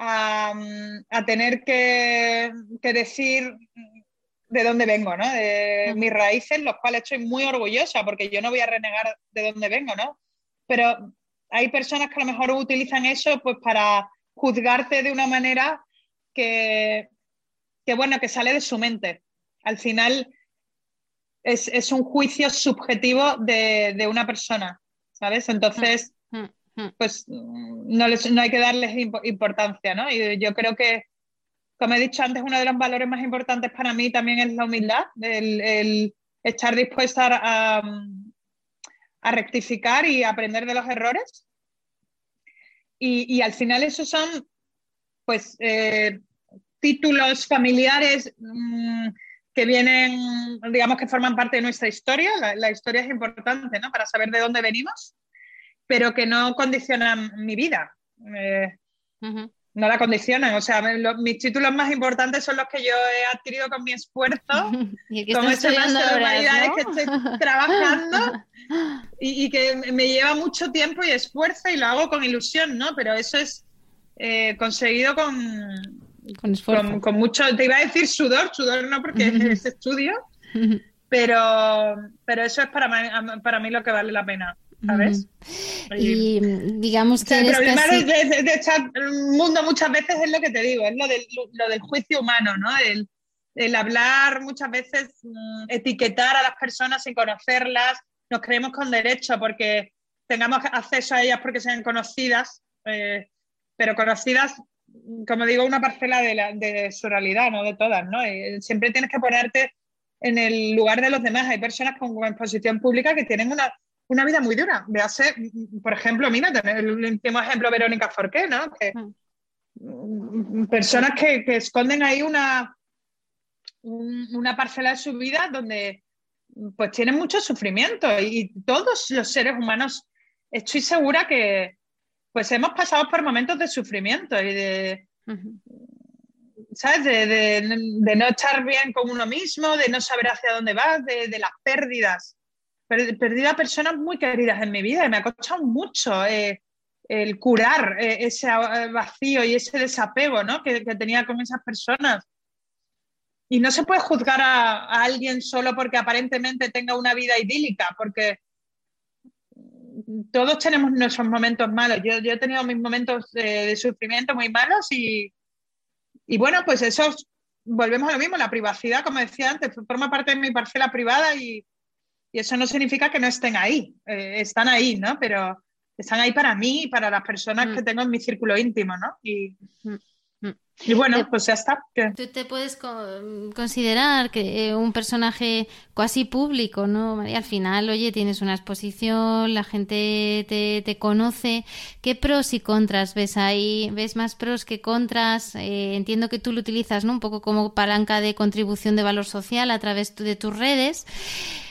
a, tener que, decir de dónde vengo, ¿no? De mis raíces, los cuales estoy muy orgullosa, porque yo no voy a renegar de dónde vengo, ¿no? Pero hay personas que a lo mejor utilizan eso pues para juzgarte de una manera que, bueno, que sale de su mente. Al final es, un juicio subjetivo de, de, una persona, ¿sabes? Entonces. Pues mm, no, no hay que darles importancia, ¿no? Y yo creo que, como he dicho antes, uno de los valores más importantes para mí también es la humildad, el, estar dispuesta a, a, rectificar y aprender de los errores. Y, y al final esos son, pues, eh, títulos familiares mm, que vienen, digamos, que forman parte de nuestra historia. La, la historia es importante, ¿no? Para saber de dónde venimos pero que no condicionan mi vida. Eh, no la condicionan. O sea, mis títulos más importantes son los que yo he adquirido con mi esfuerzo, como ese máster de humanidades que estoy trabajando y, que me lleva mucho tiempo y esfuerzo y lo hago con ilusión, ¿no? Pero eso es eh, conseguido con, con, con, mucho, te iba a decir sudor, sudor no porque es estudio, pero, pero eso es para para mí lo que vale la pena. ¿Sabes? Y digamos que... el problema de, de, estar mundo muchas veces es lo que te digo, es lo del, lo del juicio humano, ¿no? El, el, hablar muchas veces, mm, etiquetar a las personas sin conocerlas, nos creemos con derecho porque tengamos acceso a ellas porque sean conocidas, eh, pero conocidas, como digo, una parcela de, la, de su realidad, no de todas, ¿no? Eh, siempre tienes que ponerte en el lugar de los demás. Hay personas con exposición pública que tienen una una vida muy dura. Véase, por ejemplo, mira, el último ejemplo, Verónica Forqué, ¿no? Mm, personas que, esconden ahí una, una parcela de su vida donde pues tienen mucho sufrimiento y, todos los seres humanos, estoy segura que pues hemos pasado por momentos de sufrimiento y de, ¿sabes? De, no estar bien con uno mismo, de no saber hacia dónde vas, de, las pérdidas perdido a personas muy queridas en mi vida y me ha costado mucho eh, el curar eh, ese vacío y ese desapego ¿no? que, tenía con esas personas. y no se puede juzgar a, alguien solo porque aparentemente tenga una vida idílica, porque todos tenemos nuestros momentos malos. Yo, he tenido mis momentos de, sufrimiento muy malos y, y, bueno, pues eso, volvemos a lo mismo, la privacidad, como decía antes, forma parte de mi parcela privada y, y eso no significa que no estén ahí, eh, están ahí, ¿no? Pero están ahí para mí y para las personas mm. que tengo en mi círculo íntimo, ¿no? Y, mm. Y bueno, pues ya está. Tú te puedes considerar que eh, un personaje casi público, ¿no, María? Al final, oye, tienes una exposición, la gente te, te conoce. ¿Qué pros y contras ves ahí? ¿Ves más pros que contras? Eh, entiendo que tú lo utilizas, ¿no? Un poco como palanca de contribución de valor social a través de tus redes.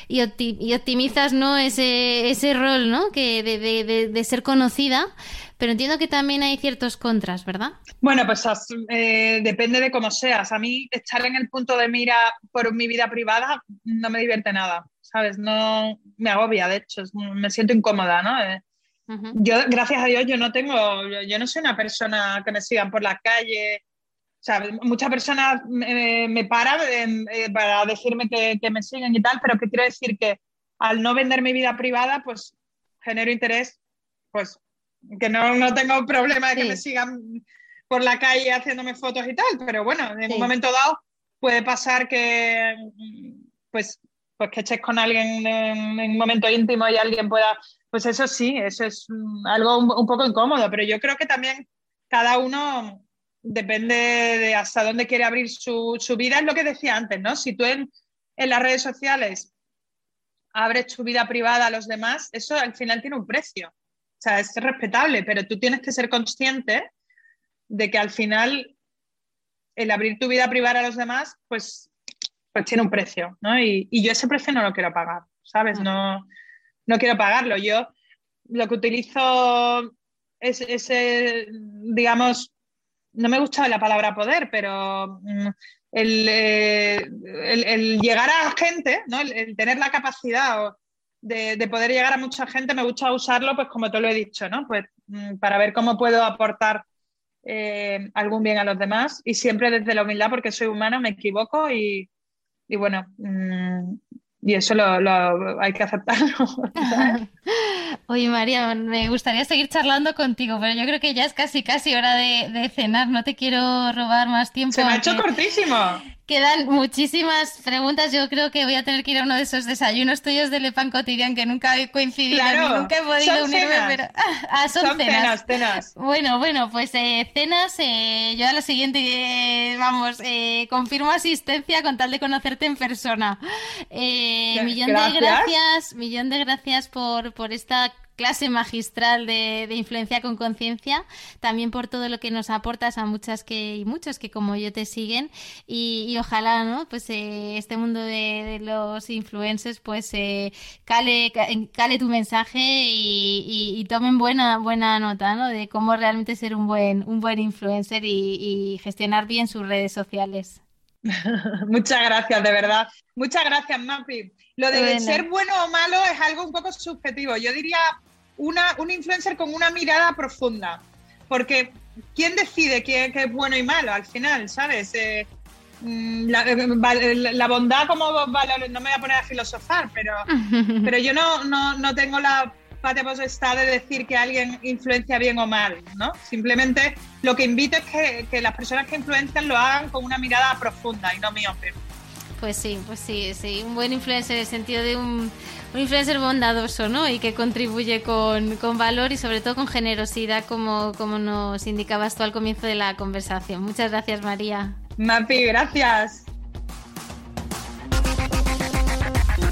Y, optimizas no ese, ese rol ¿no? que de, de, de ser conocida pero entiendo que también hay ciertos contras, ¿verdad? Bueno, pues eh, depende de cómo seas. A mí estar en el punto de mira por mi vida privada no me divierte nada, ¿sabes? No me agobia, de hecho, me siento incómoda, ¿no? Eh, yo, gracias a Dios, yo no tengo, yo no soy una persona que me sigan por la calle. O sea, muchas personas me, paran eh, para decirme que, que me siguen y tal, pero que quiero decir que al no vender mi vida privada, pues genero interés pues que no, no tengo problema de que me sigan por la calle haciéndome fotos y tal, pero bueno, en un momento dado puede pasar que pues, pues que eches con alguien en, un momento íntimo y alguien pueda, pues eso sí, eso es algo un, poco incómodo, pero yo creo que también cada uno depende de hasta dónde quiere abrir su, su vida, es lo que decía antes, ¿no? Si tú en, en las redes sociales abres tu vida privada a los demás, eso al final tiene un precio. O sea, es respetable, pero tú tienes que ser consciente de que al final el abrir tu vida privada a los demás, pues, pues tiene un precio, ¿no? Y, yo ese precio no lo quiero pagar, ¿sabes? No, no quiero pagarlo. Yo lo que utilizo es ese, digamos, no me gusta la palabra poder, pero mm, eh, el, llegar a gente, ¿no? el, tener la capacidad de, poder llegar a mucha gente, me gusta usarlo, pues como te lo he dicho, ¿no? Pues mm, para ver cómo puedo aportar eh, algún bien a los demás y siempre desde la humildad, porque soy humana, me equivoco y, bueno, mm, y eso lo, hay que aceptarlo. Oye, María, me gustaría seguir charlando contigo, pero yo creo que ya es casi, casi hora de, cenar. No te quiero robar más tiempo. Se me ha hecho cortísimo. Quedan muchísimas preguntas. Yo creo que voy a tener que ir a uno de esos desayunos tuyos de Le Pan Cotidian que nunca he coincidido nunca he podido unirme. Pero... Ah, son, cenas. cenas. Bueno, bueno, pues eh, cenas. Eh, yo a la siguiente, eh, vamos, confirmo asistencia con tal de conocerte en persona. millón de gracias, millón de gracias por, por esta clase magistral de, influencia con conciencia, también por todo lo que nos aportas a muchas que y muchos que como yo te siguen y, ojalá, ¿no? Pues eh, este mundo de, los influencers pues eh, cale, cale tu mensaje y, tomen buena buena nota, ¿no? De cómo realmente ser un buen un buen influencer y, gestionar bien sus redes sociales. Muchas gracias, de verdad. Muchas gracias, Mapi. Lo de ser bueno o malo es algo un poco subjetivo. Yo diría una, un influencer con una mirada profunda. Porque ¿quién decide qué, es bueno y malo al final, sabes? Eh, mm, eh, la, bondad como valor, no me voy a poner a filosofar, pero, pero yo no, no, no tengo la patria potestad de decir que alguien influencia bien o mal, ¿no? Simplemente lo que invito es que, que las personas que influencian lo hagan con una mirada profunda y no miope. Pues sí, pues sí, sí, un buen influencer en el sentido de un, un influencer bondadoso, ¿no? Y que contribuye con, con, valor y sobre todo con generosidad, como, como nos indicabas tú al comienzo de la conversación. Muchas gracias, María. Mapi, gracias.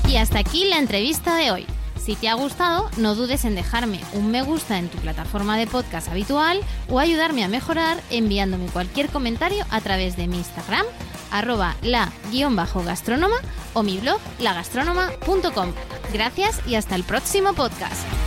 Y hasta aquí la entrevista de hoy. Si te ha gustado, no dudes en dejarme un me gusta en tu plataforma de podcast habitual o ayudarme a mejorar enviándome cualquier comentario a través de mi Instagram arroba la-gastrónoma o mi blog lagastronoma.com. Gracias y hasta el próximo podcast.